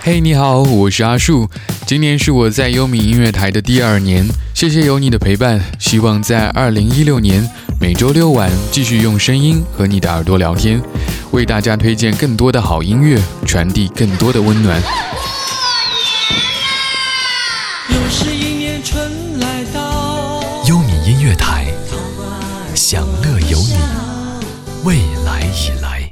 嘿，你好，我是阿树。今年是我在优米音乐台的第二年，谢谢有你的陪伴。希望在二零一六年每周六晚继续用声音和你的耳朵聊天，为大家推荐更多的好音乐，传递更多的温暖。又是一年春来到，优米音乐台，享乐有你，未来已来。